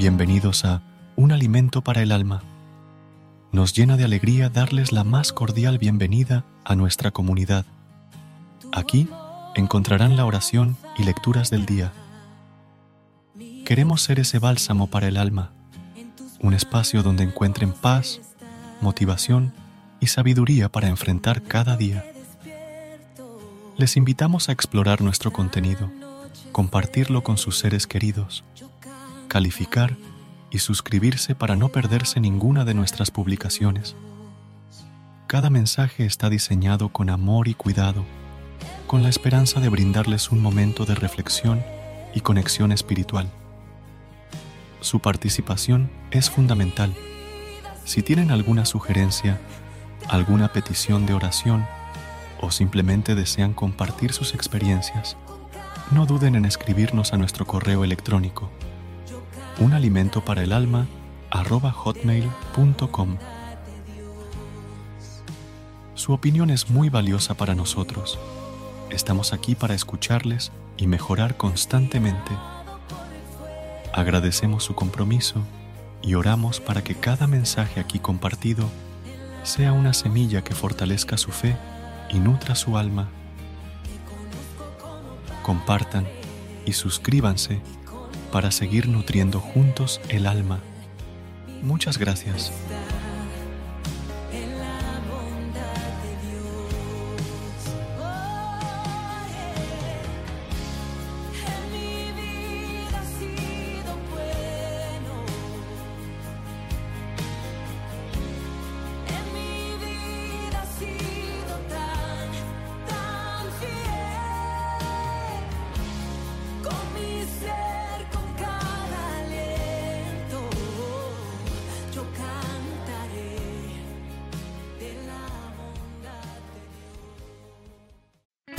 Bienvenidos a Un alimento para el alma. Nos llena de alegría darles la más cordial bienvenida a nuestra comunidad. Aquí encontrarán la oración y lecturas del día. Queremos ser ese bálsamo para el alma, un espacio donde encuentren paz, motivación y sabiduría para enfrentar cada día. Les invitamos a explorar nuestro contenido, compartirlo con sus seres queridos, calificar y suscribirse para no perderse ninguna de nuestras publicaciones. Cada mensaje está diseñado con amor y cuidado, con la esperanza de brindarles un momento de reflexión y conexión espiritual. Su participación es fundamental. Si tienen alguna sugerencia, alguna petición de oración o simplemente desean compartir sus experiencias, no duden en escribirnos a nuestro correo electrónico un alimento para el alma arroba hotmail.com. Su opinión es muy valiosa para nosotros. Estamos aquí para escucharles y mejorar constantemente. Agradecemos su compromiso y oramos para que cada mensaje aquí compartido sea una semilla que fortalezca su fe y nutra su alma. Compartan y suscríbanse para seguir nutriendo juntos el alma. Muchas gracias.